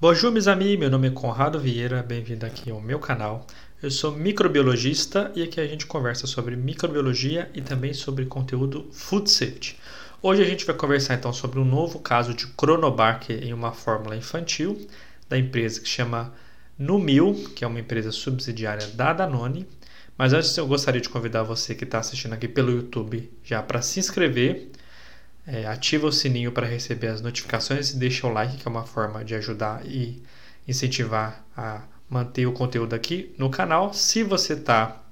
Bonjour, meus amigos. Meu nome é Conrado Vieira. Bem-vindo aqui ao meu canal. Eu sou microbiologista e aqui a gente conversa sobre microbiologia e também sobre conteúdo food safety. Hoje a gente vai conversar então sobre um novo caso de Chronobac em uma fórmula infantil da empresa que chama Numil, que é uma empresa subsidiária da Danone. Mas antes eu gostaria de convidar você que está assistindo aqui pelo YouTube já para se inscrever é, ativa o sininho para receber as notificações e deixa o like, que é uma forma de ajudar e incentivar a manter o conteúdo aqui no canal. Se você está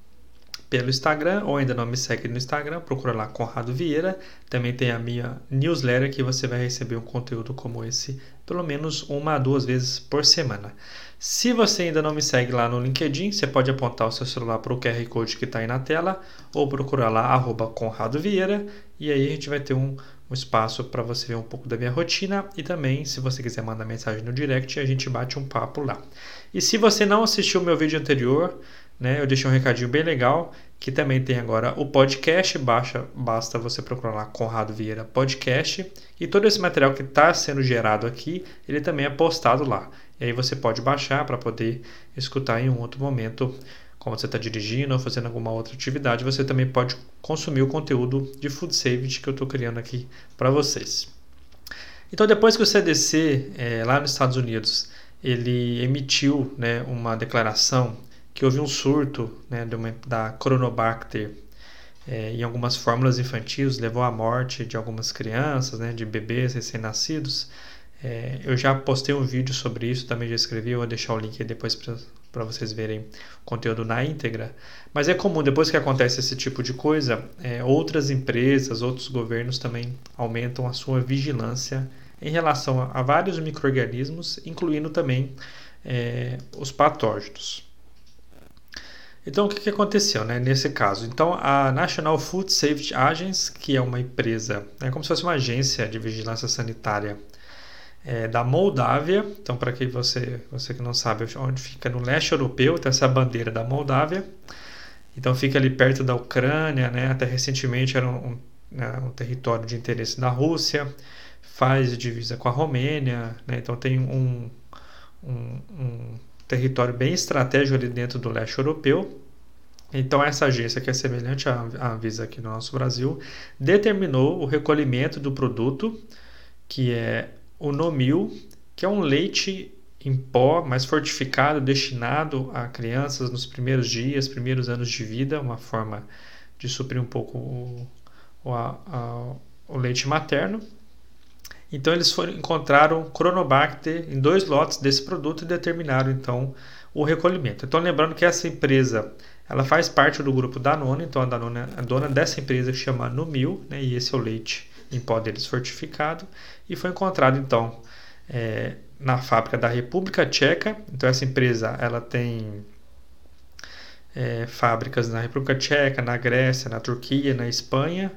pelo Instagram ou ainda não me segue no Instagram, procura lá Conrado Vieira. Também tem a minha newsletter que você vai receber um conteúdo como esse pelo menos uma a duas vezes por semana. Se você ainda não me segue lá no LinkedIn, você pode apontar o seu celular para o QR Code que está aí na tela ou procurar lá arroba Conrado Vieira e aí a gente vai ter um, um espaço para você ver um pouco da minha rotina e também, se você quiser mandar mensagem no direct, a gente bate um papo lá. E se você não assistiu o meu vídeo anterior, né, eu deixei um recadinho bem legal, que também tem agora o podcast, baixa, basta você procurar lá Conrado Vieira Podcast, e todo esse material que está sendo gerado aqui, ele também é postado lá. E aí você pode baixar para poder escutar em um outro momento quando você está dirigindo ou fazendo alguma outra atividade, você também pode consumir o conteúdo de Food Safety que eu estou criando aqui para vocês. Então, depois que o CDC, é, lá nos Estados Unidos, ele emitiu né, uma declaração que houve um surto né, uma, da Coronobacter é, em algumas fórmulas infantis, levou à morte de algumas crianças, né, de bebês recém-nascidos. É, eu já postei um vídeo sobre isso, também já escrevi, eu vou deixar o link aí depois para vocês verem o conteúdo na íntegra. Mas é comum, depois que acontece esse tipo de coisa, é, outras empresas, outros governos também aumentam a sua vigilância em relação a, a vários micro-organismos, incluindo também é, os patógenos. Então, o que, que aconteceu né, nesse caso? Então, a National Food Safety Agency, que é uma empresa, é como se fosse uma agência de vigilância sanitária é, da Moldávia. Então, para quem você, você que não sabe onde fica no leste europeu, tem essa bandeira da Moldávia. Então, fica ali perto da Ucrânia, né? Até recentemente era um, né, um território de interesse da Rússia. Faz divisa com a Romênia, né? Então tem um, um, um território bem estratégico ali dentro do leste europeu. Então, essa agência, que é semelhante à Anvisa aqui no nosso Brasil, determinou o recolhimento do produto, que é o Nomil, que é um leite em pó mais fortificado, destinado a crianças nos primeiros dias, primeiros anos de vida, uma forma de suprir um pouco o, o, a, o leite materno. Então eles foram, encontraram Cronobacter em dois lotes desse produto e determinaram então o recolhimento. Então lembrando que essa empresa ela faz parte do grupo Danone, então a Danone é dona dessa empresa que chama Numil, né, e esse é o leite em pó deles fortificado, e foi encontrado então é, na fábrica da República Tcheca. Então essa empresa ela tem é, fábricas na República Tcheca, na Grécia, na Turquia, na Espanha.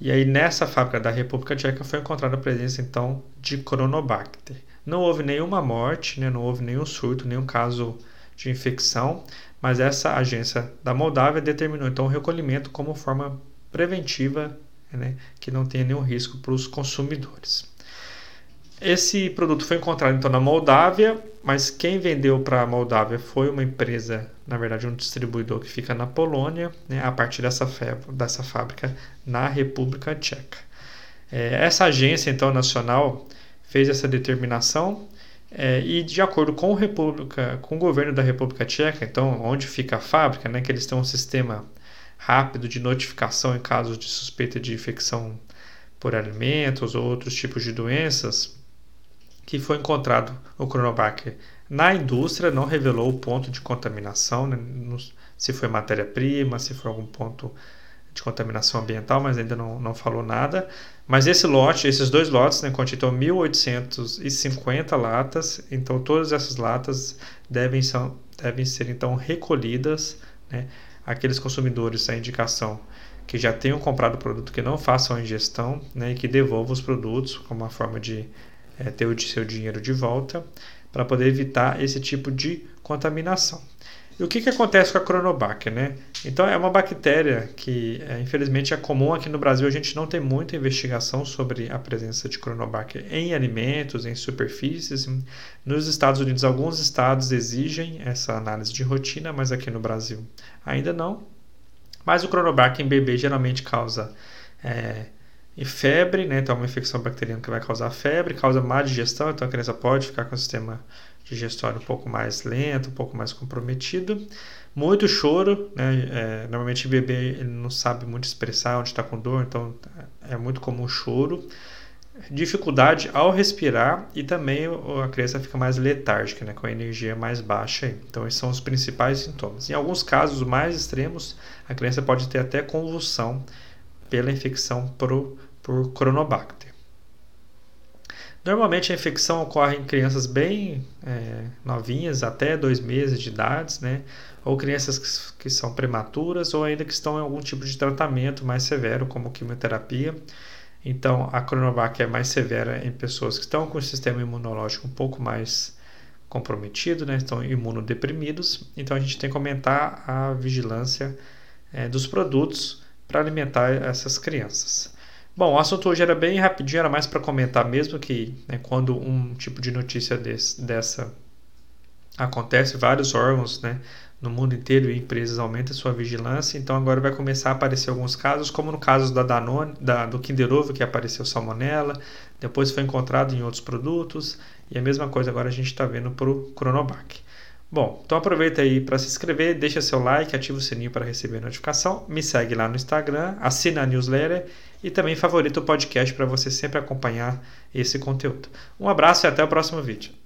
E aí nessa fábrica da República Tcheca foi encontrada a presença então de Chronobacter. Não houve nenhuma morte, né, não houve nenhum surto, nenhum caso de infecção, mas essa agência da Moldávia determinou então o recolhimento como forma preventiva né, que não tenha nenhum risco para os consumidores. Esse produto foi encontrado então na Moldávia, mas quem vendeu para a Moldávia foi uma empresa, na verdade um distribuidor que fica na Polônia, né, a partir dessa, dessa fábrica na República Tcheca. É, essa agência então nacional fez essa determinação é, e de acordo com, República, com o governo da República Tcheca, então onde fica a fábrica, né, que eles têm um sistema rápido de notificação em casos de suspeita de infecção por alimentos ou outros tipos de doenças, que foi encontrado o Cronobacter na indústria, não revelou o ponto de contaminação, né, se foi matéria-prima, se foi algum ponto de contaminação ambiental, mas ainda não, não falou nada. Mas esse lote, esses dois lotes, né, continham 1.850 latas, então todas essas latas devem, são, devem ser então recolhidas, né, aqueles consumidores a indicação que já tenham comprado o produto que não façam a ingestão né, e que devolvam os produtos como uma forma de é, ter o seu dinheiro de volta para poder evitar esse tipo de contaminação. E o que, que acontece com a Cronobacter, né? Então é uma bactéria que é, infelizmente é comum aqui no Brasil. A gente não tem muita investigação sobre a presença de Cronobacter em alimentos, em superfícies. Nos Estados Unidos, alguns estados exigem essa análise de rotina, mas aqui no Brasil ainda não. Mas o Cronobacter em bebê geralmente causa é, febre, né? Então é uma infecção bacteriana que vai causar febre, causa má digestão, então a criança pode ficar com o sistema digestório um pouco mais lento, um pouco mais comprometido. Muito choro, né? É, normalmente o bebê ele não sabe muito expressar onde está com dor, então é muito comum choro. Dificuldade ao respirar e também a criança fica mais letárgica, né? com a energia mais baixa. Então, esses são os principais sintomas. Em alguns casos mais extremos, a criança pode ter até convulsão pela infecção por, por Cronobacter. Normalmente a infecção ocorre em crianças bem é, novinhas, até dois meses de idade, né? ou crianças que, que são prematuras, ou ainda que estão em algum tipo de tratamento mais severo, como quimioterapia. Então, a Coronavac é mais severa em pessoas que estão com o sistema imunológico um pouco mais comprometido, né? estão imunodeprimidos. Então, a gente tem que aumentar a vigilância é, dos produtos para alimentar essas crianças. Bom, o assunto hoje era bem rapidinho, era mais para comentar mesmo que né, quando um tipo de notícia desse, dessa acontece, vários órgãos né, no mundo inteiro e empresas aumentam sua vigilância, então agora vai começar a aparecer alguns casos, como no caso da Danone, da, do Kinder Ovo, que apareceu salmonella, depois foi encontrado em outros produtos, e a mesma coisa agora a gente está vendo para o Cronobac. Bom, então aproveita aí para se inscrever, deixa seu like, ativa o sininho para receber notificação, me segue lá no Instagram, assina a newsletter e também favorita o podcast para você sempre acompanhar esse conteúdo. Um abraço e até o próximo vídeo.